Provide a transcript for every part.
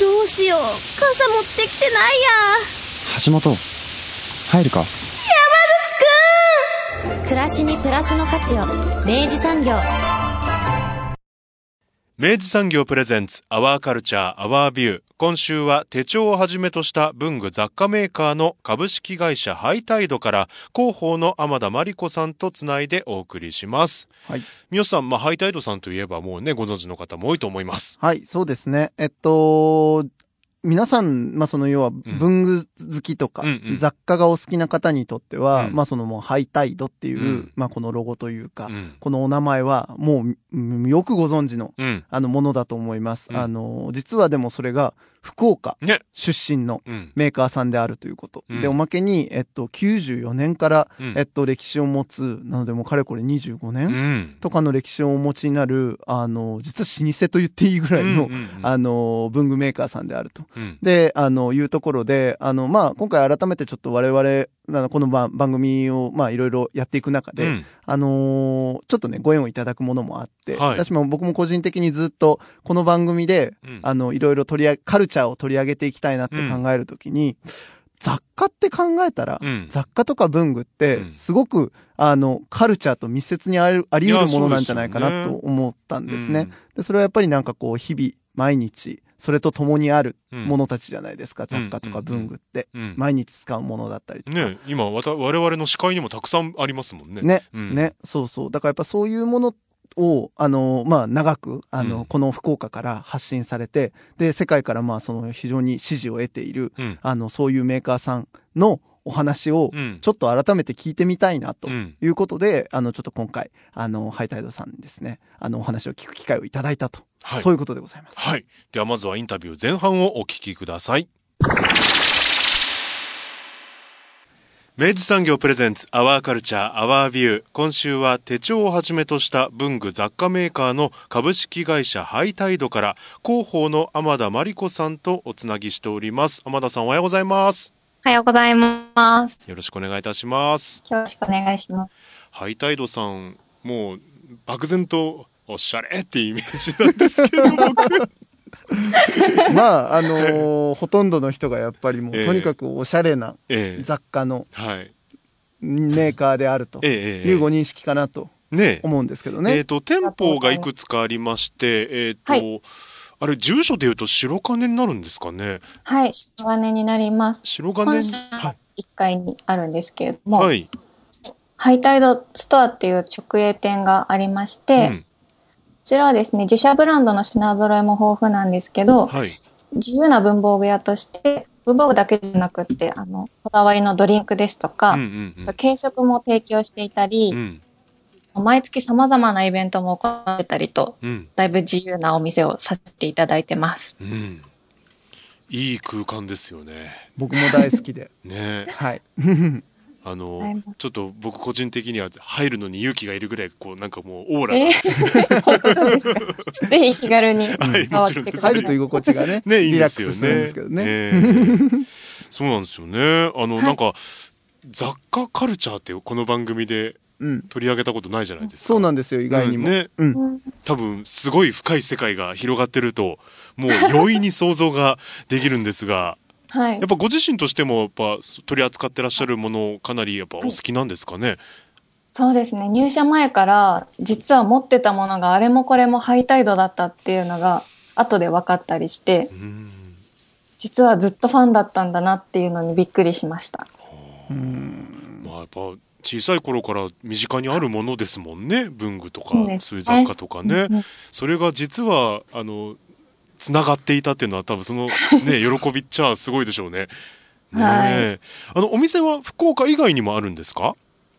どうしよう。傘持ってきてないや。橋本、入るか？暮らしにプラスの価値を。明治産業明治産業プレゼンツアワーカルチャーアワービュー今週は手帳をはじめとした文具雑貨メーカーの株式会社ハイタイドから広報の天田真理子さんとつないでお送りしますはい。三好さん、まあ、ハイタイドさんといえばもうねご存知の方も多いと思いますはい、そうですね。えっと、皆さん、まあ、その要は文具好きとか、雑貨がお好きな方にとっては、うん。まあ、そのもうハイタイドっていう、うん。まあ、このロゴというか、うん。このお名前はもううんよくご存知の、うん。あのものだと思います。うん。あの、実はでもそれが福岡ね。出身のうん。メーカーさんであるということ。うん。で、おまけに、えっと、94年から、うん。えっと、歴史を持つ、なのでもうかれこれ25年、うん。とかの歴史をお持ちになる、あの、実は老舗と言っていいぐらいの、あの、文具メーカーさんであると。うん。で、あの、いうところで、あの、まあ、今回改めてちょっと我々、あのこの番番組を、まあ、いろいろやっていく中で、うん。あのーちょっとね、ご縁をいただくものもあって、はい。私も僕も個人的にずっと、この番組で、うん。あの、いろいろ取り上げ、カルチャーを取り上げていきたいなって考えるときに、雑貨って考えたら、うん。雑貨とか文具ってうん、すごく、あの、カルチャーと密接にあり得るものなんじゃないかなと思ったんですね。うん。で、それはやっぱりなんかこう、日々、毎日、それと共にあるうん。ものたちじゃないですか、うん。雑貨とか文具って。うん。毎日使うものだったりとか。ね今わた我々の視界にもたくさんありますもんね。ね、うん。ね、そうそう。だからやっぱそういうものを、あの、まあ、長く、あの、うん。この福岡から発信されて、で、世界からまあ、その非常に支持を得ている、うん。あの、そういうメーカーさんのお話をうん、ちょっと改めて聞いてみたいな、とうん。いうことで、あの、ちょっと今回、あの、ハイタイドさんにですね、あの、お話を聞く機会をいただいたと。はいそういうことでございます。はい。ではまずはインタビュー前半をお聞きください。明治産業プレゼンツアワーカルチャーアワービュー今週は手帳をはじめとした文具雑貨メーカーの株式会社ハイタイドから広報の天田真理子さんとおつなぎしております天田さんおはようございますおはようございます。よろしくお願いいたしますよろしくお願いします。ハイタイドさんもう漠然とおしゃれってイメージなんですけど僕 まあ、あのーほとんどの人がやっぱりもう、ええとにかくおしゃれなええ雑貨のはいメーカーであるというご認識かなと思うんですけどね。えっ、と、店舗がいくつかありまして、えっ、と、はいあれ、住所で言うと白金になるんですかね？はい、白金になります。白金？に、本社は1階にあるんですけれどい。も、はい。ハイタイドストアっていう直営店がありまして、うんこちらはですね、自社ブランドの品揃えも豊富なんですけど、はい。自由な文房具屋として、文房具だけじゃなくって、あの、こだわりのドリンクですとか、うんうんうん軽食も提供していたりう、ん。毎月様々なイベントも行ってたりと、うん。だいぶ自由なお店をさせていただいてます。うん。いい空間ですよね。僕も大好きで。ねはい。あのはい、ちょっと僕個人的には入るのに勇気がいるぐらい、こう、なんかもうオーラが。えー ぜひ気軽にはい回ってください。入ると居心地がね、ね、いいリラッですよね。クスするんですけどね。ええ そうなんですよね。あの、はいなんか、雑貨カルチャーってこの番組でうん。取り上げたことないじゃないですか。そうなんですよ、意外にも。うんねうん。うん多分すごい深い世界が広がってるともう容易に想像ができるんですがはいやっ。ぱご自身としてもやっぱ取り扱ってらっしゃるものかなりやっぱお好きなんですかね、そうですね。入社前から実は持ってたものがあれもこれもハイタイドだったっていうのが後で分かったりして、うん実はずっとファンだったんだなっていうのにびっくりしました。うん。まあやっぱ小さい頃から身近にあるものですもんね文具とかそうですそう,、ねいう雑貨とかね、うんうんそれが実はあのつながっていたっていうのは多分その ね喜びっちゃすごいでしょうね。ねえあのお店は福岡以外にもあるんですか？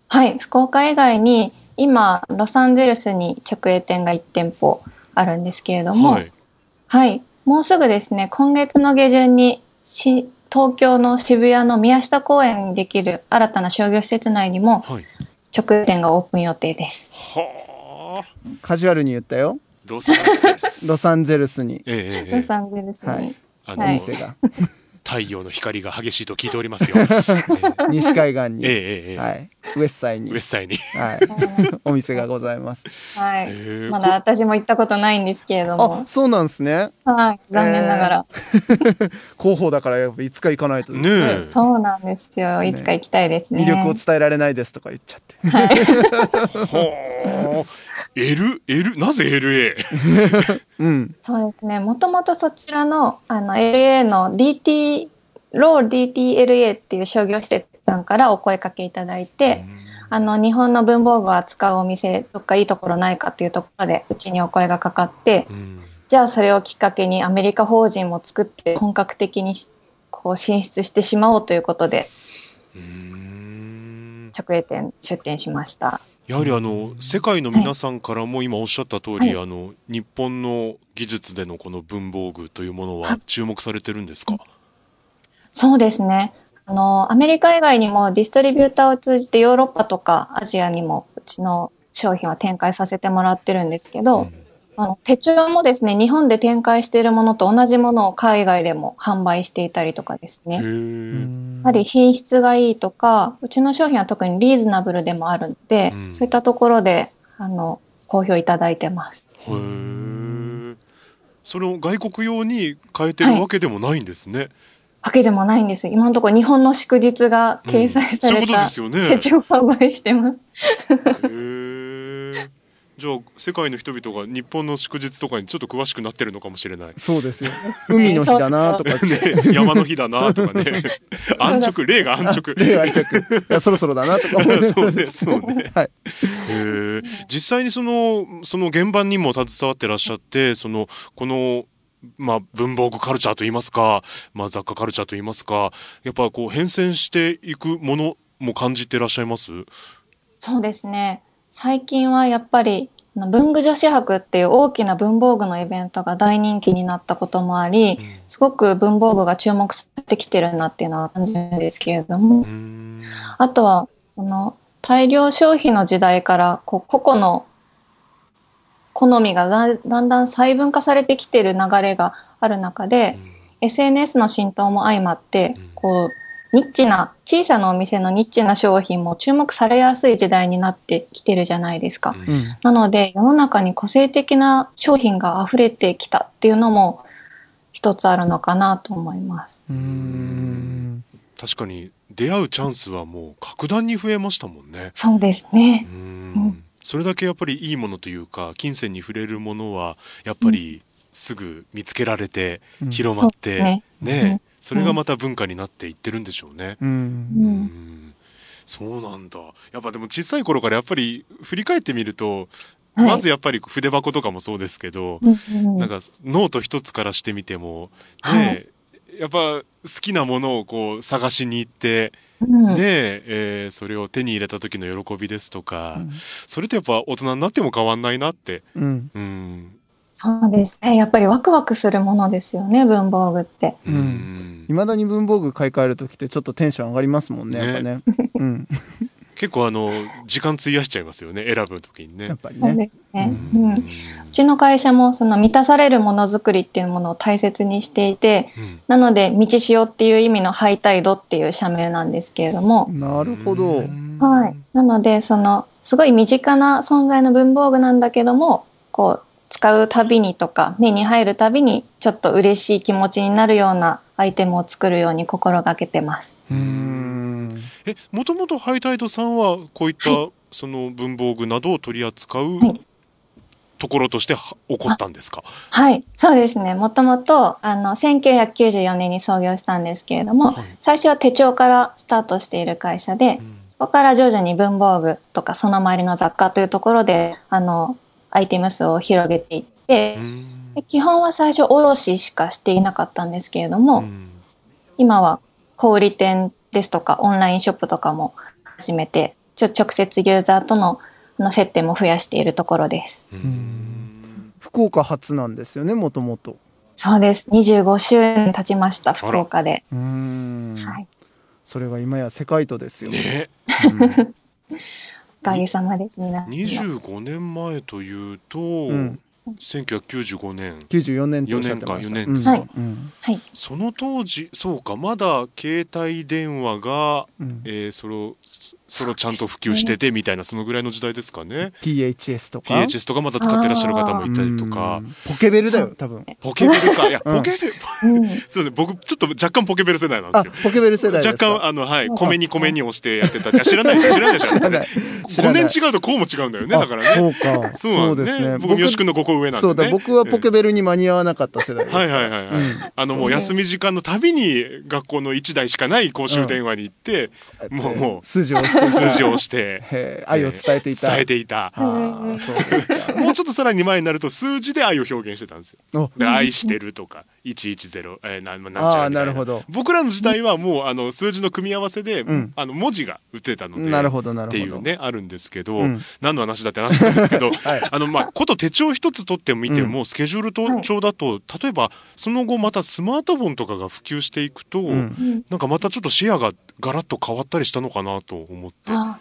はい。福岡以外に今、ロサンゼルスに直営店が1店舗あるんですけれども、はい。はい。もうすぐですね、今月の下旬にし東京の渋谷の宮下公園にできる新たな商業施設内にもはい。直営店がオープン予定です。はあ。カジュアルに言ったよ。ロサンゼルス。ロサンゼルスに、えええロサンゼルスに。はいあの、はいお店が。太陽の光が激しいと聞いておりますよ。え 西海岸に、ええはい。ウエスサイにウエ、スサイに。はい。お店がございます。はい。まだ私も行ったことないんですけれどあも、、そうなんですね。はい。残念ながら。広報だからやっぱいつか行かないとですね。そうなんですよ。いつか行きたいですね。魅力を伝えられないですとか言っちゃって。はあ。L、L、なぜ LA? うん。そうですね。もともとそちらの、あの、LA の DT、ロー DTLA っていう商業施設さんからお声かけいただいて、あの、日本の文房具を扱うお店、どっかいいところないかっていうところで、うちにお声がかかってう、んじゃあそれをきっかけにアメリカ法人も作って本格的にしこう進出してしまおうということで、直営店出店しました。やはりあの世界の皆さんからも今おっしゃった通り、はあの日本の技術でのこの文房具というものは注目されてるんですか、そうですね。あの、アメリカ以外にもディストリビューターを通じてヨーロッパとかアジアにもうちの商品は展開させてもらってるんですけど、うんあの手帳もですね、日本で展開しているものと同じものを海外でも販売していたりとかですへね。やえはり品質がいいとか、うちの商品は特にリーズナブルでもあるので、うんそういったところで、あの、好評いただいてます。それを外国用に変えてるわけでもないんですね、わけでもないんです。今のところ日本の祝日が掲載された手帳を販売してます。じゃあ世界の人々が日本の祝日とかにちょっと詳しくなってるのかもしれないそうですよ。海の日だなとか言って。ね、山の日だなとかね 安直例が安直例は着。いや、そろそろだなとか思そうねそうね はい。へえ実際にそのその現場にも携わってらっしゃってそのこのまあ、文房具カルチャーといいますか、まあ、雑貨カルチャーといいますかやっぱこう変遷していくものも感じてらっしゃいます？そうですね。最近はやっぱり、文具女子博っていう大きな文房具のイベントが大人気になったこともあり、すごく文房具が注目されてきてるなっていうのは感じるんですけれども。あとは、この大量消費の時代から、こう個々の好みがだだんだん細分化されてきてる流れがある中で、SNS の浸透も相まってうん、こう、ニッチな、小さなお店のニッチな商品も注目されやすい時代になってきてるじゃないですか。うんうん。なので、世の中に個性的な商品が溢れてきたっていうのも一つあるのかなと思います。うーん。確かに出会うチャンスはもう格段に増えましたもんね。そうですねう。うんんそれだけやっぱりいいものというか金銭に触れるものはやっぱりすぐ見つけられてうん広まって、そうねですねそれがまた文化になっていってるんでしょうね。う。うんうんんそうなんだやっぱでも小さい頃からやっぱり振り返ってみると、はいまずやっぱり筆箱とかもそうですけど、うんうんなんかノート一つからしてみても、はねいやっぱ好きなものをこう探しに行って、うんねえーそれを手に入れた時の喜びですとか、それってやっぱ大人になっても変わんないなって。うん。うん。そうですね。やっぱりワクワクするものですよね、文房具って。うんうんいまだに文房具買い替えるときってちょっとテンション上がりますもんね、やっぱね。うん。結構あの、時間費やしちゃいますよね、選ぶ時にねやっ。ぱりそうね。ですね。うん。うちの会社もその満たされるものづくりっていうものを大切にしていて、うんなので、道しおっていう意味のハイタイドっていう社名なんですけれども、なるほど。はい。なので、その、すごい身近な存在の文房具なんだけども、こう、使うたびにとか、目に入るたびに、ちょっと嬉しい気持ちになるようなアイテムを作るように心がけてます。うーん。え、もともとハイタイドさんはこういった、その文房具などを取り扱うはいところとしては起こったんですか、はい。そうですね。もともと、あの、1994年に創業したんですけれども、はい最初は手帳からスタートしている会社で、うんそこから徐々に文房具とかその周りの雑貨というところで、あの、アイテム数を広げていって、うんで基本は最初卸しかしていなかったんですけれども、うん今は小売店ですとかオンラインショップとかも始めて、ちょ直接ユーザーとのあの接点も増やしているところです。うん福岡発なんですよね、もともと。そうです。25周年経ちました、福岡で。うーん。はい。それは今や世界とですよ。ねうんおかげさまです、皆さん。25年前というと、ん。1995年。94年とおっしゃってました。4年か4年ですか。うん。はい。その当時そうかまだ携帯電話が、うん。えーそれをそれをちゃんと普及しててみたいなそのぐらいの時代ですかね。PHS とか？PHS とかまだ使ってらっしゃる方もいたりとか。うん。ポケベルだよ、多分。ポケベルか。いやうん。ポケベル、うん。すいません僕ちょっと若干ポケベル世代なんであすよ、ポケベル世代若か？干あのはい米に米に押してやってた。いや知らない知らない 知らない。知ら5ない年違うとこうも違うんだよね。あだからね。そうか。そうなんだですね。僕三好君の5個上なんでね。そうだ、僕はポケベルに間に合わなかった世代です。はいはいはいあのもう休み時間のたびに学校の1台しかない公衆電話に行って、もうも数字を押してういた数字を押して。愛を伝えていた。伝えていた。もうちょっとさらに前になると数字で愛を表現してたんですよ。おで愛してるとか110、えー、なんなんちゃらあーみたいな。るほど。僕らの時代はもうあの数字の組み合わせで、ん。あの文字が打てたのでなるほどなるほど。っていうねあるんですけど、うん。何の話だって話なんですけど、はい。あのまあこと手帳一つ取ってみても、スケジュールと帳だと例えばその後またスマートフォンとかが普及していくと、ん。なんかまたちょっとシェアがガラッと変わったりしたのかなと思って。あ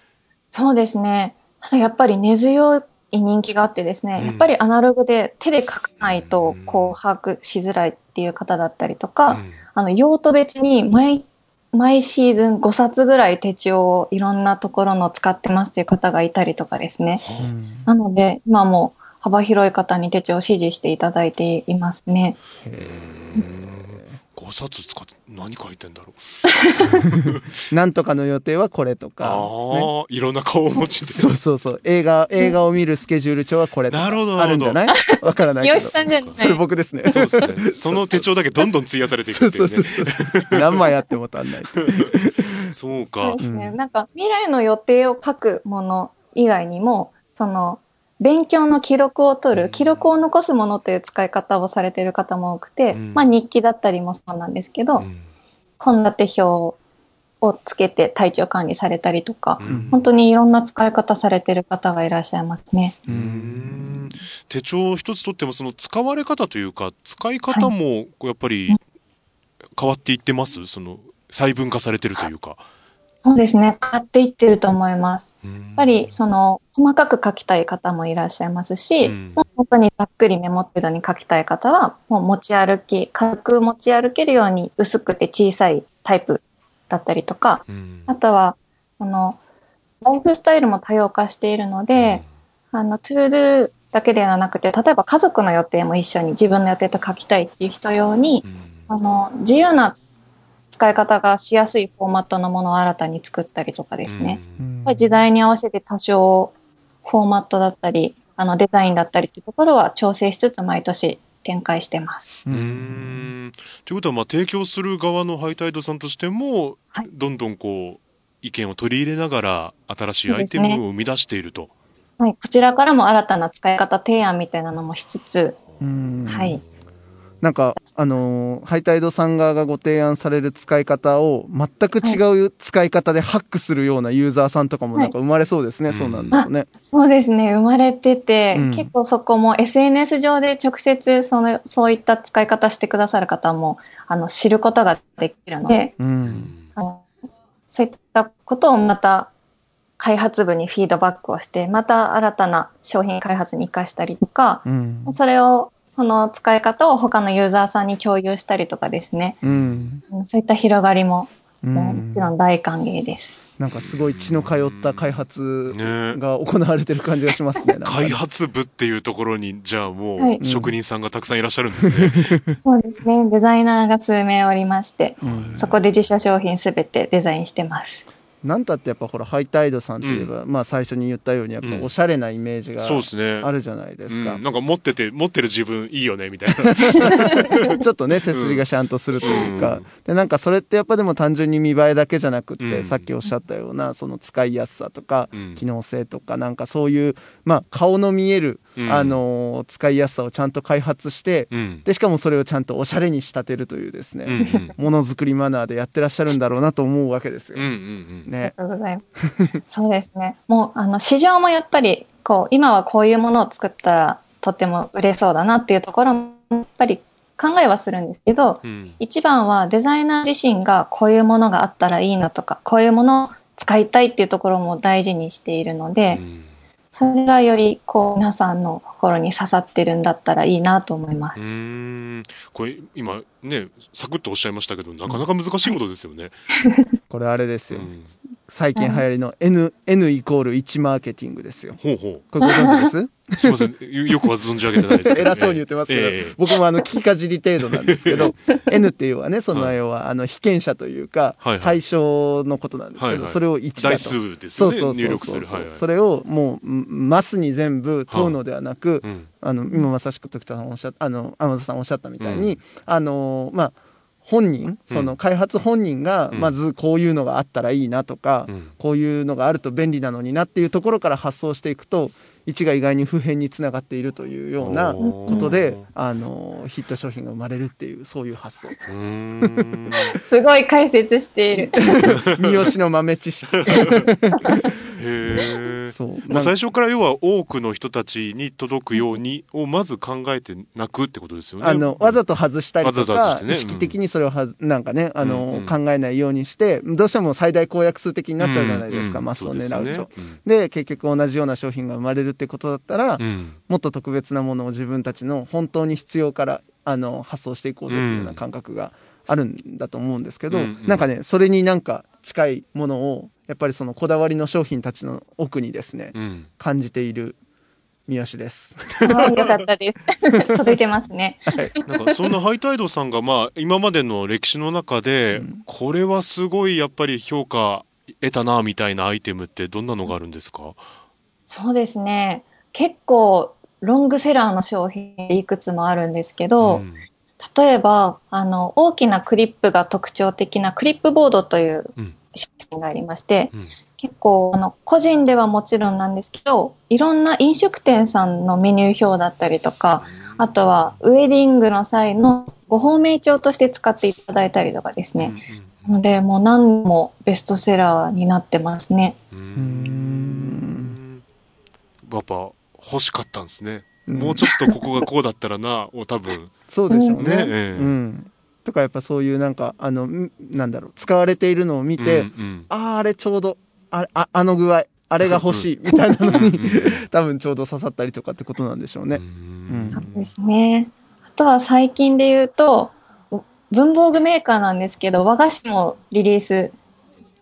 そうですね。ただやっぱり根強い人気があってですね、うんやっぱりアナログで手で書かないとうんこう把握しづらいっていう方だったりとか、うんあの用途別に毎毎シーズン5冊ぐらい手帳をいろんなところの使ってますっていう方がいたりとかですね。うんなので、今もう幅広い方に手帳を支持していただいていますね。5冊使って何書いてんだろう。なんとかの予定はこれとか。ああねー、いろんな顔を持ちで。そうそうそう。映画、映画を見るスケジュール帳はこれとか。なるほどあるんじゃない？わからないけど。吉さんじゃない。それ僕ですね。そうですね。その手帳だけどんどん費やされていくっていそうそう。そうそう。何枚あっても足んない。そうかそう。ですね。うんなんか未来の予定を書くもの以外にも、その勉強の記録を取る、記録を残すものという使い方をされている方も多くて、うん。まあ日記だったりもそうなんですけど、うん。献立表をつけて体調管理されたりとか、うん。本当にいろんな使い方されてる方がいらっしゃいますね。手帳一つとってもその使われ方というか使い方もこうやっぱり変わっていってます？その細分化されてるというか。そうですね。変わっていってると思います。やっぱりその細かく書きたい方もいらっしゃいますし、うん。もう本当にざっくりメモ程度に書きたい方はもう持ち歩き軽く持ち歩けるように薄くて小さいタイプだったりとかうん。あとはそのライフスタイルも多様化しているので、あの ToDo だけではなくて例えば家族の予定も一緒に自分の予定と書きたいっていう人用にうん。あの自由な使い方がしやすいフォーマットのものを新たに作ったりとかですね。うん時代に合わせて多少フォーマットだったり、あのデザインだったりっていうところは調整しつつ毎年展開してます。うーんということはまあ提供する側のハイタイドさんとしても、はいどんどんこう意見を取り入れながら新しいアイテムを生み出していると。はい、こちらからも新たな使い方提案みたいなのもしつつ、うんはい。なんか、あのーハイタイドさん側がご提案される使い方を全く違う使い方でハックするようなユーザーさんとかもなんか生まれそうですね、はいそうなんだとね。そうですね、生まれてて、うん。結構そこも SNS 上で直接そのそういった使い方してくださる方もあの知ることができるので、うん。あのそういったことをまた開発部にフィードバックをして、また新たな商品開発に活かしたりとか、うん。それを、その使い方を他のユーザーさんに共有したりとかですね。うん。うんそういった広がりも、うももちろん。ん大歓迎です。なんかすごい血の通った開発ねが行われてる感じがしますね。なんか開発部っていうところにじゃあもはいう職人さんがたくさんいらっしゃるんですね。そうですね。デザイナーが数名おりまして、うんそこで自社商品すべてデザインしてます。なんたってやっぱほらハイタイドさんといえば、まあ最初に言ったようにやっぱおしゃれなイメージが。あるじゃないですか。うんなんか持ってて持ってる自分いいよねみたいな。ちょっとね背筋がシャンとするというか、でなんかそれってやっぱでも単純に見栄えだけじゃなくって、うんさっきおっしゃったようなその使いやすさとか、うん機能性とかなんかそういうまあ顔の見える、うんあのー使いやすさをちゃんと開発して、うん。でしかもそれをちゃんとおしゃれに仕立てるというですね、うんうんものづくりマナーでやってらっしゃるんだろうなと思うわけですよ。うんうんうん。ね。ありがとうございます。そうですね。もう、あの、市場もやっぱり、こう、今はこういうものを作ったら、とっても売れそうだなっていうところも、やっぱり考えはするんですけど、うん一番はデザイナー自身がこういうものがあったらいいなとか、こういうものを使いたいっていうところも大事にしているので、うんそれがよりこう皆さんの心に刺さってるんだったらいいなと思いまうす。これ今ねサクッとおっしゃいまこなかなか難しいことですよね。これあれですよ、うん。最近流行りの N, N イコール1マーケティングですよ。ほうほこれご存知です？う すみません。よよくは存じ上げてないですけど。偉そうに言ってますけど、ええ僕もあの聞きかじり程度なんですけど N っていうのはねその要はあの被験者というかはい。はい。対象のことなんですけど、はいはい。それを1だと。台数ですよね。そうそうはいはい。それをもうマスに全部問うのではなく、うん。あの今まさしく時田さんおっしゃったあの天田さんおっしゃったみたいに、うん。あのまあ本人その開発本人がうん。まずこういうのがあったらいいなとか、うん。こういうのがあると便利なのになっていうところから発想していくと1が意外に普遍につながっているというようなことであのヒット商品が生まれるっていうそういう発想。すごい解説している。三好の豆知識へえ。そう。まあ、最初から要は多くの人たちに届くようにをまず考えてなくってことですよね。あのわざと外したりとか、ね。意識的にそれをはずなんかねあの、うんうん。考えないようにしてどうしても最大公約数的になっちゃうじゃないですか、うん。マスを狙うと。そうでね。うん。結局同じような商品が生まれるってことだったら、うん。もっと特別なものを自分たちの本当に必要からあの発想していこうぜっていうような感覚があるんだと思うんですけど、うんうん。なんかねそれになんか近いものをやっぱりそのこだわりの商品たちの奥にですね、うん感じている三好です。あーよかったです。届いてますね。なんかそんなハイタイドさんがまあ今までの歴史の中で、これはすごいやっぱり評価得たなみたいなアイテムってどんなのがあるんですか？そうですね。結構ロングセラーの商品いくつもあるんですけど、ん例えばあの大きなクリップが特徴的なクリップボードといううん商品がありまして、うん。結構あの個人ではもちろんなんですけどいろんな飲食店さんのメニュー表だったりとかあとはウェディングの際のご芳名帳として使っていただいたりとかですね、なのでもう何もベストセラーになってますね。うーん。やっぱ欲しかったんですね、うん。もうちょっとここがこうだったらなを多分。そうでしょうね。ねええ。うん。とかやっぱそういうなんかあのんなんだろう使われているのを見て、うんうんあああれちょうどあああの具合あれが欲しい みたいなのに多分ちょうど刺さったりとかってことなんでしょうね。うんそうですね。あとは最近で言うと、文房具メーカーなんですけど、和菓子もリリース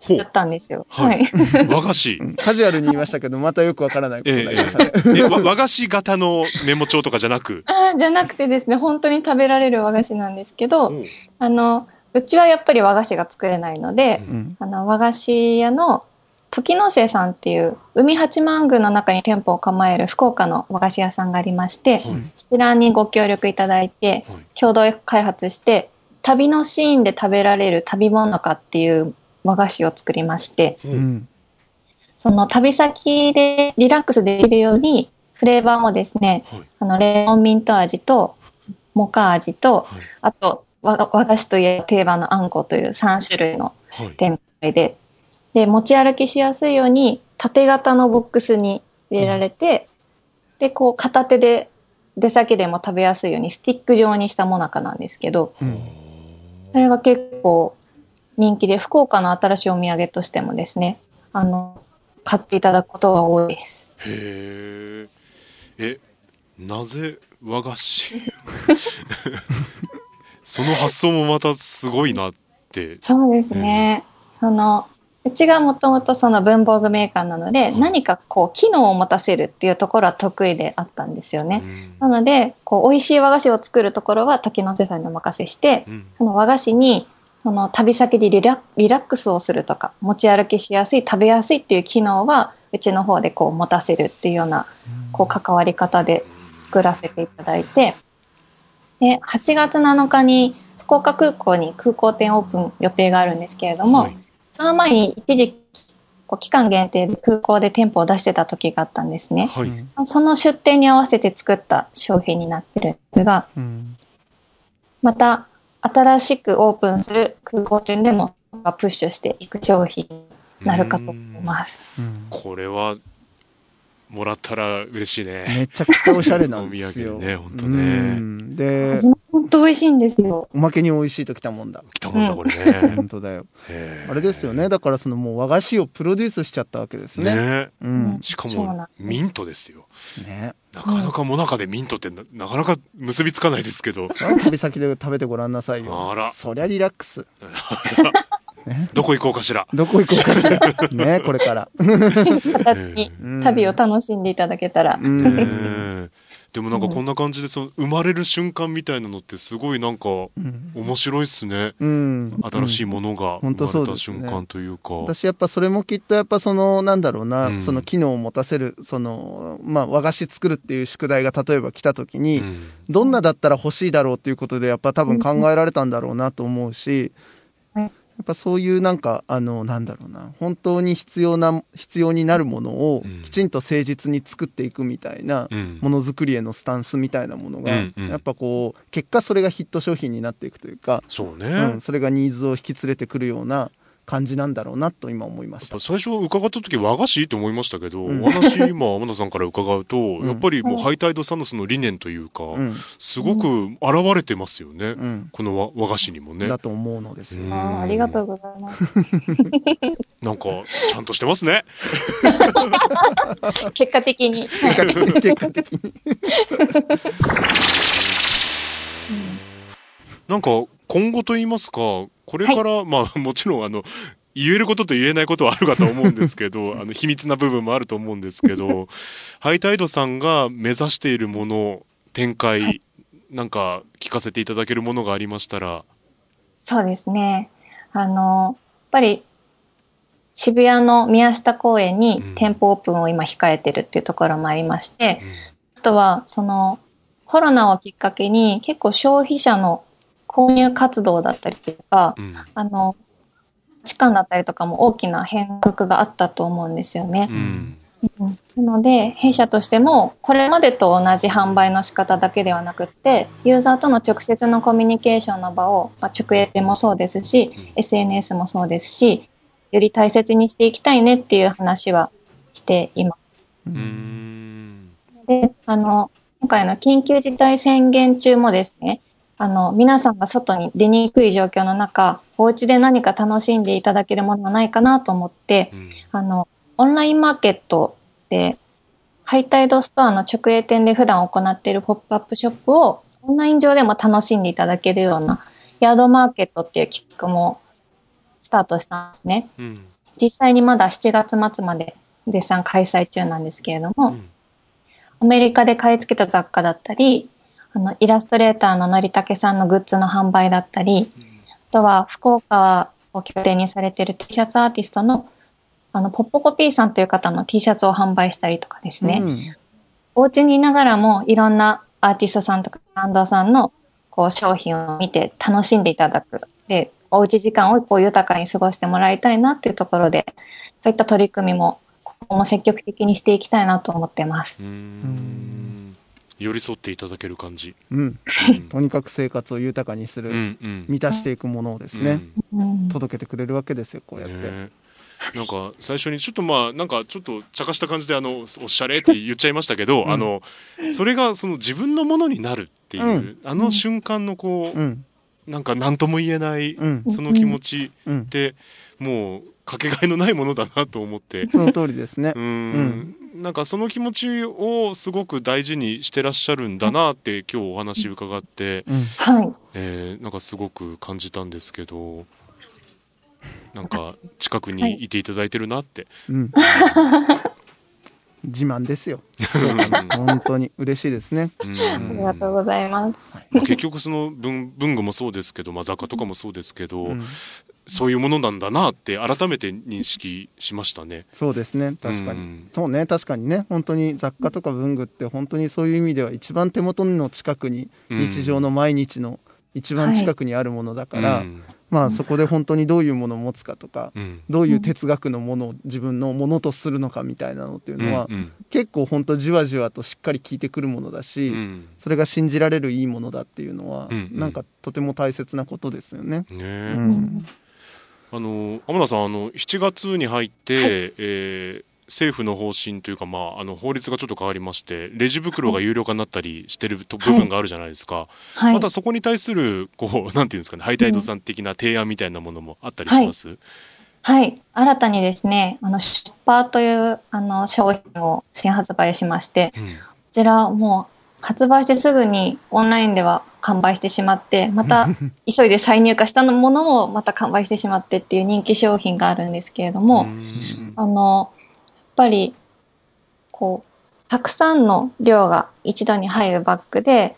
だったんですよ。はい。はい。和菓子。うん。カジュアルに言いましたけどまたよくわからない。ことになりましたね。えわ和菓子型のメモ帳とかじゃなく？あーじゃなくてですね、本当に食べられる和菓子なんですけど、あの、うちはやっぱり和菓子が作れないので、うん。あの和菓子屋の時之瀬さんっていう海八幡宮の中に店舗を構える福岡の和菓子屋さんがありまして、はい。そちらにご協力いただいて、はい。共同開発して旅のシーンで食べられる旅もなかっていう和菓子を作りましてほううん。その旅先でリラックスできるようにフレーバーもですねはい。あのレモンミント味とモカ味とはい。あと和和菓子といえば定番のあんこという3種類のはい。展開でで持ち歩きしやすいように縦型のボックスに入れられて、でこう片手で出先でも食べやすいようにスティック状にしたもなかなんですけどうん。それが結構人気で福岡の新しいお土産としてもですねあの買っていただくことが多いです。へええなぜ和菓子？その発想もまたすごいなってそうですね。そのうちがもともとその文房具メーカーなので、うん何かこう機能を持たせるっていうところは得意であったんですよね。なのでこう美味しい和菓子を作るところは時之瀬さんにお任せして、うんその和菓子にその旅先でリラリラックスをするとか持ち歩きしやすい食べやすいっていう機能はうちの方でこう持たせるっていうようなこう関わり方で作らせていただいてで8月7日に福岡空港に空港店オープン予定があるんですけれども、はい。その前に一時こう期間限定で空港で店舗を出してた時があったんですね。はい。その出店に合わせて作った商品になってるんですが、うん。また新しくオープンする空港店でもプッシュしていく商品になるかと思います。うんこれはもらったら嬉しいねめちゃくちゃおしゃれなんですよ。お土産ねほんとねうんで味も本当美味しいんですよ。おまけに美味しいときたもんだ。来たもんだこれね 本当だよ。あれですよね。だからそのもう和菓子をプロデュースしちゃったわけですね。ねうん。しかもミントですよね。なかなかもなかでミントってななかなか結びつかないですけど旅先で食べてごらんなさいよ。あらそりゃリラックス。どこ行こうかしら。どこ行こうかしら。ね、これから。旅を楽しんでいただけたら。でもなんかこんな感じでその生まれる瞬間みたいなのってすごいなんかうん。面白いっすね。うん。新しいものが本当生まれたそうですね。瞬間というか。私やっぱそれもきっとやっぱそのなんだろうな、うん。その機能を持たせるそのまあ和菓子作るっていう宿題が例えば来た時に、うんどんなだったら欲しいだろうっていうことでやっぱ多分考えられたんだろうなと思うし、はいやっぱそういうなんかあのなんだろうな。本当に必要な必要になるものをうん。きちんと誠実に作っていくみたいなうん。ものづくりへのスタンスみたいなものが、うんうん。やっぱこう結果それがヒット商品になっていくというか、そうね、うん、それがニーズを引き連れてくるような感じなんだろうなと今思いました。最初伺った時和菓子って思いましたけど、うん。お話 今天田さんから伺うと、ん。やっぱりもうハイタイドサノスの理念というか、うん。すごく現れてますよね、うん。この和和菓子にもね。だと思うのですよ。うん。あーありがとうございます。なんかちゃんとしてますね。結果的に。結果的に。結果的に。なんか今後と言いますかこれから、まあもちろんあの言えることと言えないことはあるかと思うんですけど あの秘密な部分もあると思うんですけど ハイタイドさんが目指しているもの展開、なんか聞かせていただけるものがありましたら。そうですね。あの、やっぱり渋谷の宮下公園にうん。店舗オープンを今控えてるっていうところもありまして、うん。あとはそのコロナをきっかけに結構消費者の購入活動だったりとか、うん。あの、価値観だったりとかも大きな変革があったと思うんですよね。うん。うん。なので、弊社としても、これまでと同じ販売の仕方だけではなくって、ユーザーとの直接のコミュニケーションの場を、まあ、直営店もそうですし、うん。SNS もそうですし、より大切にしていきたいねっていう話はしています。うーん。で、あの、今回の緊急事態宣言中もですね、あの、皆さんが外に出にくい状況の中、お家で何か楽しんでいただけるものはないかなと思って、うん。あの、オンラインマーケットで、ハイタイドストアの直営店で普段行っているポップアップショップをオンライン上でも楽しんでいただけるようなヤードマーケットっていう企画もスタートしたんですね。うん。実際にまだ7月末まで絶賛開催中なんですけれども、うん。アメリカで買い付けた雑貨だったり、あの、イラストレーターののりたけさんのグッズの販売だったり、あとは福岡を拠点にされている T シャツアーティストの、あの、ポッポコピーさんという方の T シャツを販売したりとかですね、うん。お家にいながらもいろんなアーティストさんとかブランドさんのこう商品を見て楽しんでいただく。で、おうち時間をこう豊かに過ごしてもらいたいなっていうところで、そういった取り組みも、ここも積極的にしていきたいなと思ってます。うーん寄り添っていただける感じ、うん。うんとにかく生活を豊かにする、うんうん満たしていくものをですね、うん届けてくれるわけですよ、こうやって。ねなんか最初にちょっとまあなんかちょっと茶化した感じであのおしゃれって言っちゃいましたけど、うんあのそれがその自分のものになるっていう、うんあの瞬間のこう、うん。なんか何とも言えないうん。その気持ちうんっ。てもうかけがえのないものだなと思って。その通りですねう。んなんかその気持ちをすごく大事にしてらっしゃるんだなって今日お話伺って、うん。はい。えーなんかすごく感じたんですけどなんか近くにいていただいてるなって、うん。自慢ですよ。うん本当に嬉しいですね。うんありがとうございます。まあ結局その文文具もそうですけど、まあ、雑貨とかもそうですけど、うん。そういうものなんだなって改めて認識しましたね。そうですね。確かにうん。そうね。確かにね。本当に雑貨とか文具って本当にそういう意味では一番手元の近くにうん日常の毎日の一番近くにあるものだから、うんまあそこで本当にどういうものを持つかとか、うんどういう哲学のものを自分のものとするのかみたいなのっていうのは、うん結構本当じわじわとしっかり聞いてくるものだし、うんそれが信じられるいいものだっていうのは、うんうんなんかとても大切なことですよね。ねあの天田さんあの7月に入って、えー政府の方針というか、まあ、あの法律がちょっと変わりましてレジ袋が有料化になったりしてると部分があるじゃないですか、はい。またそこに対するこう なんていうんですかねハイタイドさん的な提案みたいなものもあったりします、はい。新たにですね、あの、ショッパーという、あの、商品を新発売しまして、こうん。ちらもう発売してすぐにオンラインでは完売してしまって、また 急いで再入荷したものもまた完売してしまってっていう人気商品があるんですけれども、うん。あの、やっぱり、こう、たくさんの量が一度に入るバッグで、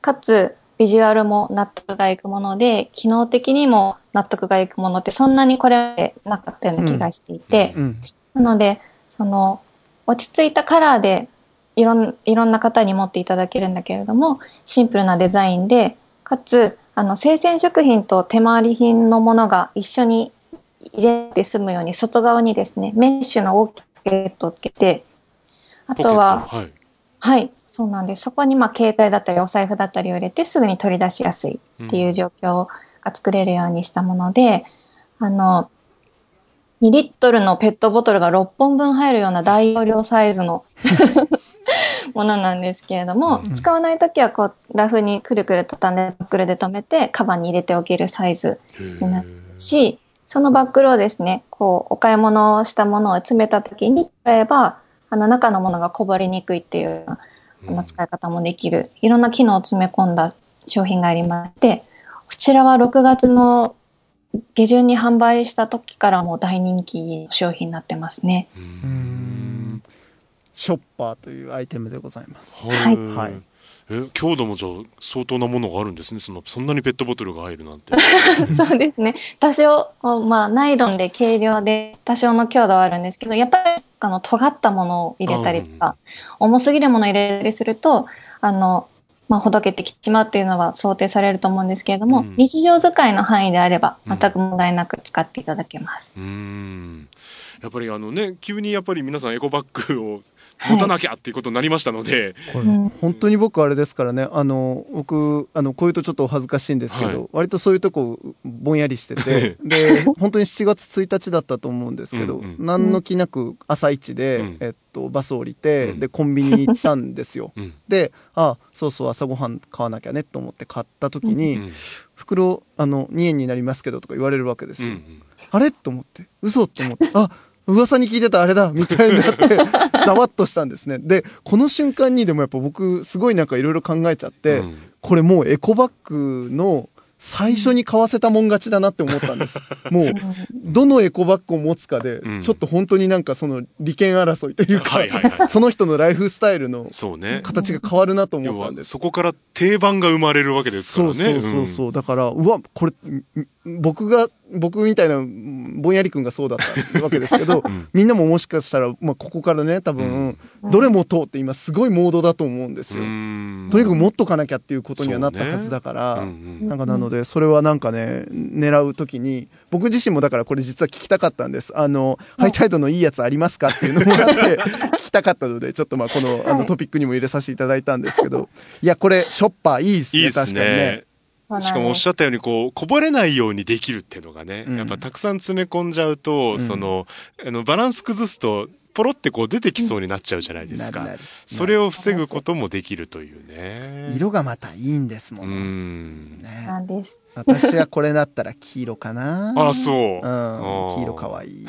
かつ、ビジュアルも納得がいくもので、機能的にも納得がいくものってそんなにこれまでなかったような気がしていて、うん。なので、その、落ち着いたカラーでいろんいろんな方に持っていただけるんだけれども、シンプルなデザインで、かつ、あの、生鮮食品と手回り品のものが一緒に入れて済むように、外側にですね、メッシュの大きいポケットをつけて、あとは、はいはい、そうなんです。そこにまあ携帯だったりお財布だったりを入れてすぐに取り出しやすいっていう状況が作れるようにしたもので、あの、2リットルのペットボトルが6本分入るような大容量サイズのものなんですけれども、うん使わないときはこうラフにくるくる畳んでバックルで留めてカバンに入れておけるサイズになるし、そのバッグルをですね、こう、お買い物をしたものを詰めたときに使えば、あの中のものがこぼれにくいっていうようなあの使い方もできる、いろんな機能を詰め込んだ商品がありまして、こちらは6月の下旬に販売した時からもう大人気の商品になってますね。ううんん。ショッパーというアイテムでございます。はい、はい。え強度もじゃあ相当なものがあるんですね。そのそんなにペットボトルが入るなんて。そうですね。多少、まあ、ナイロンで軽量で多少の強度はあるんですけど、やっぱり、あの、尖ったものを入れたりとか、重すぎるものを入れたりすると、あの、まあ、ほどけてきてしまうっていうのは想定されると思うんですけれども、うん。日常使いの範囲であれば、うん。全く問題なく使っていただけます。うーんやっぱりあのね急にやっぱり皆さんエコバッグを持たなきゃっていうことになりましたので、これうん本当に僕あれですからねあの僕あのこういうとちょっとお恥ずかしいんですけど、はい。割とそういうとこぼんやりしてて で本当に7月1日だったと思うんですけど、うんうん。何の気なく朝一で、うん。えっと、バス降りて、うん。でコンビニ行ったんですよ。うん。であそうそう朝ごはん買わなきゃねと思って買った時に、うん袋あの2円になりますけどとか言われるわけですよ。うん。あれ？と思って。嘘？と思って。あ噂に聞いてたあれだみたいになって ざわっとしたんですね。でこの瞬間にでもやっぱ僕すごいなんかいろいろ考えちゃって、うん。これもうエコバッグの最初に買わせたもん勝ちだなって思ったんです。もうどのエコバッグを持つかで、うん。ちょっと本当になんかその利権争いというか、その人のライフスタイルのそうね。形が変わるなと思ったんです。そこから定番が生まれるわけですからね。そうそうそうそう、だからうわこれん僕が僕みたいなうんぼんやりくんがそうだったわけですけど、ん。みんなももしかしたら、まあ、ここからね多分、どれも通って今すごいモードだと思うんですうよ、ん。とにかく持っとかなきゃっていうことにはなったはずだから、うんうん。なんかなのでそれはなんかね狙う時に僕自身もだからこれ実は聞きたかったんです。あのハイタイドのいいやつありますかっていうのもあって 聞きたかったのでちょっとまあこのあのトピックにも入れさせていただいたんですけど。いやこれショッパーいいっすねいいです確かにねしかもおっしゃったようにこうこぼれないようにできるっていうのがね、うん。やっぱたくさん詰め込んじゃうと、ん。そのあのバランス崩すとポロってこう出てきそうになっちゃうじゃないですか、なるなる。それを防ぐこともできるというね。色がまたいいんですも、うん。んねなんです。私はこれだったら黄色かな。あらそう、黄色かわいい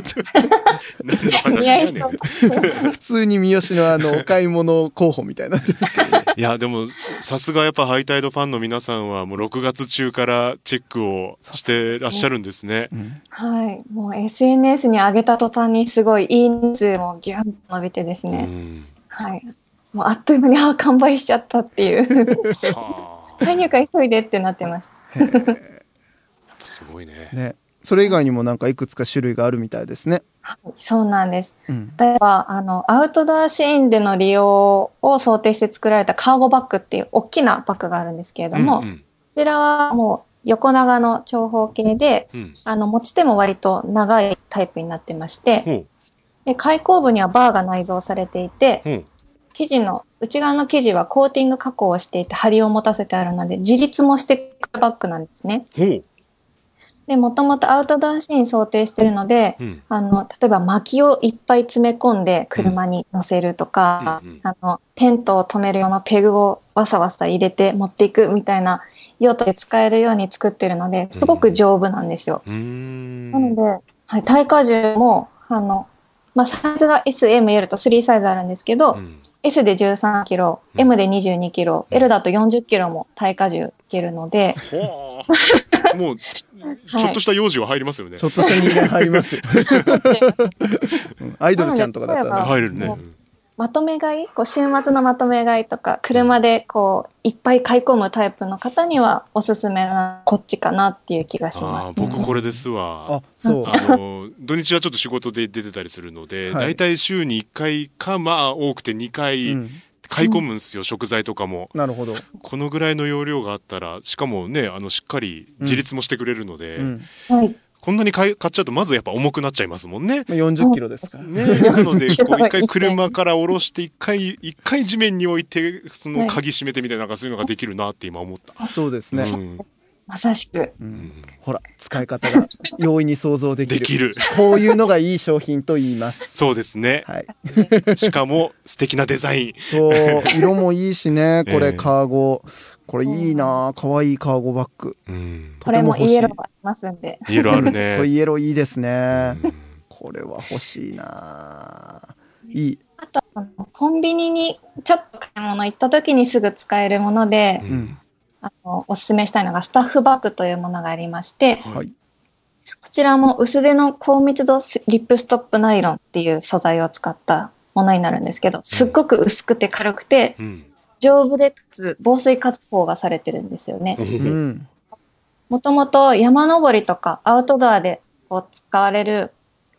普通に三好のあのお買い物候補みたいになってますけどいやでもさすがやっぱハイタイドファンの皆さんはもう6月中からチェックをしてらっしゃるんですね。はい。もう SNS に上げた途端にすごいいい人数もギュンと伸びてですうね。んはい。もうあっという間に、あ、完売しちゃったっていう。はあ 再入荷急いでってなってました。やっぱすごいね。ねそれ以外にもなんかいくつか種類があるみたいですね。そうなんです。うん。例えば、あの、アウトドアシーンでの利用を想定して作られたカーゴバッグっていう大きなバッグがあるんですけれども、うんうん。こちらはもう横長の長方形で、うん。あの、持ち手も割と長いタイプになってまして、で、開口部にはバーが内蔵されていて、生地の、内側の生地はコーティング加工をしていて、張りを持たせてあるので、自立もしてくるバッグなんですね。で、もともとアウトドアシーン想定してるので、うん。あの、例えば薪をいっぱい詰め込んで車に乗せるとか、うん。うんあの、テントを止める用のペグをわさわさ入れて持っていくみたいな用途で使えるように作ってるので、すごく丈夫なんですよ。うーん。なので、はい、耐荷重も、あの、まあ、サイズが S、M、L と3サイズあるんですけど、うん。S で13キロ、うん。M で22キロ、うん。L だと40キロも耐荷重いけるので、もう、ちょっとした幼児は入りますよね。ちょっとした人間入ります アイドルちゃんとかだったらね。入るねも。まとめ買い、こう週末のまとめ買いとか、車でこういっぱい買い込むタイプの方にはおすすめなこっちかなっていう気がします、あー僕これですわあ。、そう。あの土日はちょっと仕事で出てたりするので、はい大体週に1回かまあ多くて2う回ん。買い込むんですよ、食材とかもなるほど。このぐらいの容量があったらしかもねあのしっかり自立もしてくれるので、うん。はい。こんなに買い買っちゃうとまずやっぱ重くなっちゃいますもんね。まあ40キロですから。ね、なので40こう一回車から下ろして一回一回地面に置いてそはいの鍵閉めてみたいななんかそういうのができるなって今思った。そうですね。うんまさしく。ううんんほら、使い方が容易に想像できる。できる。こういうのがいい商品と言います。そうですね。はい。しかも素敵なデザイン。そう、色もいいしね、これええカーゴ。これいいなかわいいカーゴバッグ。うん。これもとても欲しいイエローがありますんで。イエローあるこねれ。イエローいいですね。うんこれは欲しいないい。あと、あのコンビニにちょっと買い物行った時にすぐ使えるもので、うん。あのおすすめしたいのがスタッフバッグというものがありまして、はい。こちらも薄手の高密度スリップストップナイロンっていう素材を使ったものになるんですけど、すっごく薄くて軽くて、うん。丈夫でかつ防水加工がされてるんですよね。うん。もともと山登りとかアウトドアでこう使われる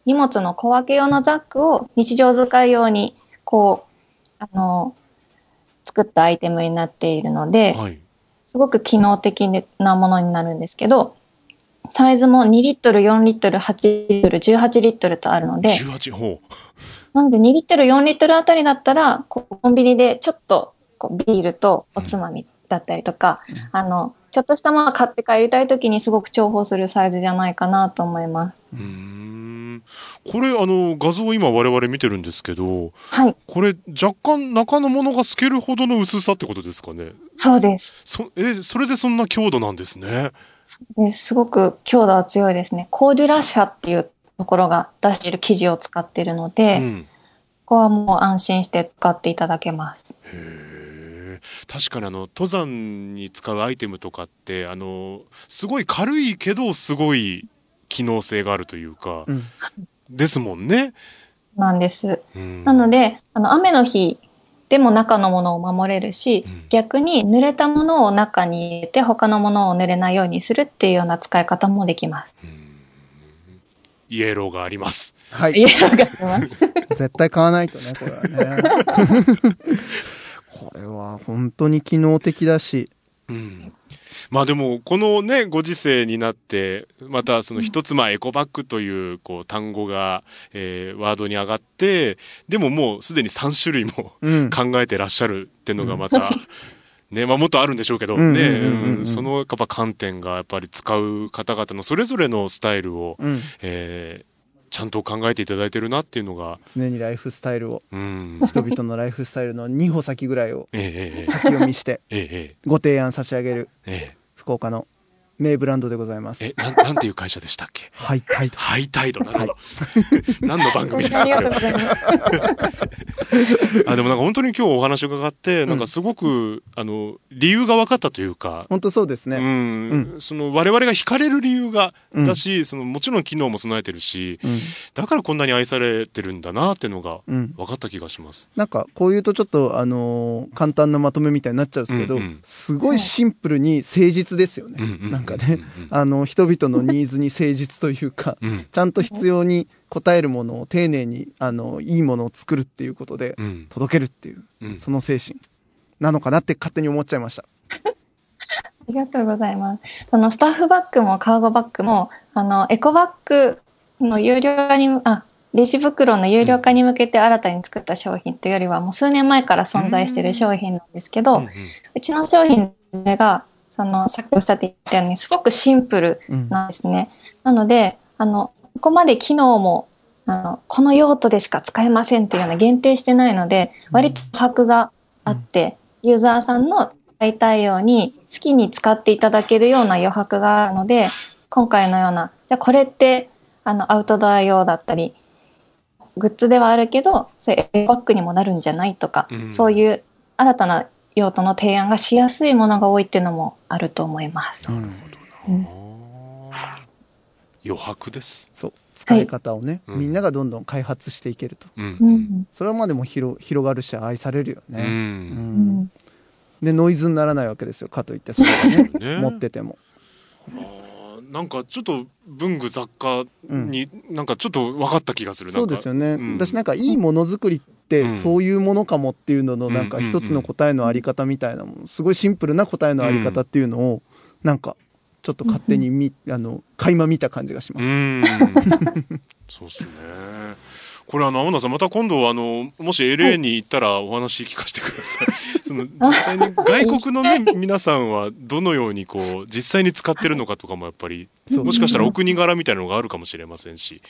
荷物の小分け用のザックを日常使い用にこう、あの、作ったアイテムになっているので、はい。すごく機能的なものになるんですけど、サイズも2リットル、4リットル、8リットル、18リットルとあるので、18ほなので2リットル、4リットルあたりだったら、コンビニでちょっとこうビールとおつまみだったりとか、あの、ちょっとしたものを買って帰りたいときにすごく重宝するサイズじゃないかなと思います。う。うーん。これあの画像を今我々見てるんですけど、はい、これ若干中のものが透けるほどの薄さってことですかね？そうです。そえそれでそんな強度なんですね。ですごく強度は強いですね。コーデュラ社っていうところが出している生地を使っているので、うん。ここはもう安心して使っていただけます。へえ確かにあの登山に使うアイテムとかってあのすごい軽いけどすごい機能性があるというか、うんですもんね。なんです。うんなので、あの雨の日でも中のものを守れるし、うん逆に濡れたものを中に入れて他のものを濡れないようにするっていうような使い方もできます。うんイエローがあります。はい。イエローがあります。絶対買わないとね、これはね。これは本当に機能的だし。うんまあでもこのねご時世になってまたその一つまあエコバッグというこう単語が、えーワードに上がってでももうすでに3種類もうん。考えてらっしゃるっていうのがまた、ねまあ、もっとあるんでしょうけどうんねそのやっぱ観点がやっぱり使う方々のそれぞれのスタイルを、うん。えーちゃんと考えていただいてるなっていうのが、常にライフスタイルを、うん、人々のライフスタイルの2歩先ぐらいをえええ先読みしてえええ。ご提案差し上げる。ええ福岡の名ブランドでございます。えなんなんていう会社でしたっけ？ハイタイド。ハイタイドなるほど、何の番組ですか？ありがとうございます。あでもなんか本当に今日お話伺ってなんかすごく、あの理由が分かったというか、本当そうですね。うんその我々が惹かれる理由がうんだし、そのもちろん機能も備えてるしうん。だからこんなに愛されてるんだなっていうのがうん。分かった気がします。なんかこういうとちょっとあのー簡単なまとめみたいになっちゃうんですけど、うんうんすごいシンプルに誠実ですよね。うんうんなんかね、うんあの人々のニーズに誠実というか、うん。ちゃんと必要に応えるものを丁寧にあのいいものを作るっていうことでうん。届けるっていう、うん。その精神なのかなって勝手に思っちゃいました。ありがとうございます。そのスタッフバッグもカーゴバッグも、あの、エコバッグの有料化に、あ、レジ袋の有料化に向けて新たに作った商品というよりは、もう数年前から存在している商品なんですけど、うん。うちの商品がその、さっきおっしゃっていたように、すごくシンプルなんですね。なので、あの、ここまで機能も、あの、この用途でしか使えませんっていうような限定してないので、割と把握があって、ユーザーさんの大対応に好きに使っていただけるような余白があるので、今回のような、じゃあこれって、あの、アウトドア用だったり、グッズではあるけど、そういうエコバッグにもなるんじゃないとか、うん。そういう新たな用途の提案がしやすいものが多いっていうのもあると思います。うん。余白です。そう。使い方をね、うんみんながどんどん開発していけると。うん。うん。それはまあでも広広がるし愛されるよう。ね、うん。うん。でノイズにならないわけですよ。かといってそれがね。ね。持ってても。あーなんかちょっと文具雑貨になんかちょっと分かった気がする。そうですよね、うん。私なんかいいものづくりってうんそういうものかもっていうののなんかうん一つの答えのあり方みたいなものすごいシンプルな答えのあり方っていうのをなんかちょっと勝手にみあの垣間見た感じがします、うん。そうですね。これあの天田さんまた今度あのもし LA に行ったらお話聞かせてください。その実際に外国のね皆さんはどのようにこう実際に使ってるのかとかもやっぱりもしかしたらお国柄みたいなのがあるかもしれませんし。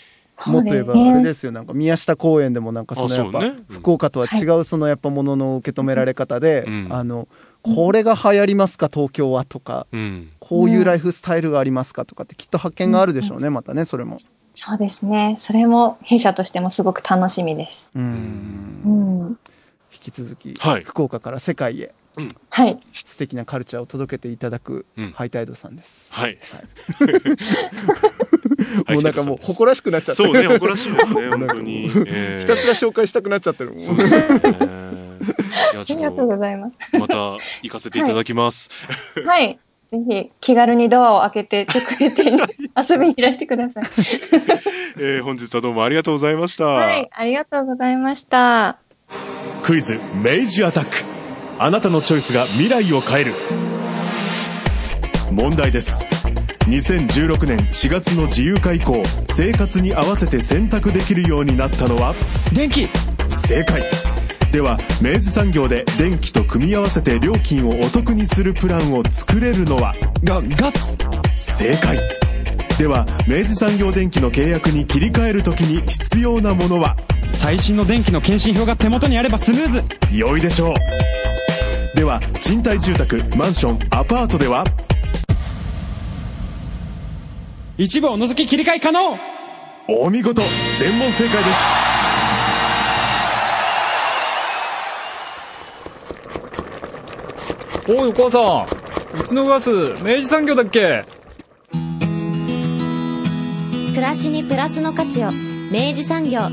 もっと言えばあれですよ。なんか宮下公園でもなんかそのやっぱ福岡とは違うそのやっぱものの受け止められ方で、うん。あのこれが流行りますか東京はとかうん。こういうライフスタイルがありますかとかってきっと発見があるでしょうねまたねそれも。そうですね。それも弊社としてもすごく楽しみです。うん。うん。引き続き、はい。福岡から世界へはい。素敵なカルチャーを届けていただくうんハイタイドさんです、はい。もうなんかもう誇らしくなっちゃってそうね誇らしいですね 本当に。えーひたすら紹介したくなっちゃってるもんそうですよね。い やあちょっりがとうごとざいます。また行かせていただきます。はい。ぜひ気軽にドアを開けて直営店に遊びにいらしてください。えー本日はどうもありがとうございました。はい。ありがとうございました。クイズ明治アタックあなたのチョイスが未来を変える。問題です。2016年4月の自由化以降生活に合わせて選択できるようになったのは？電気。正解。では明治産業で電気と組み合わせて料金をお得にするプランを作れるのは？がガス。正解。では明治産業電機の契約に切り替えるときに必要なものは？最新の電気の検針票が手元にあればスムーズ。良いでしょうでは賃貸住宅マンションアパートでは。一部を除き切り替え可能。お見事全問正解です。おいお母さん。うちのガス明治産業だっけ？暮らしにプラスの価値を明治産業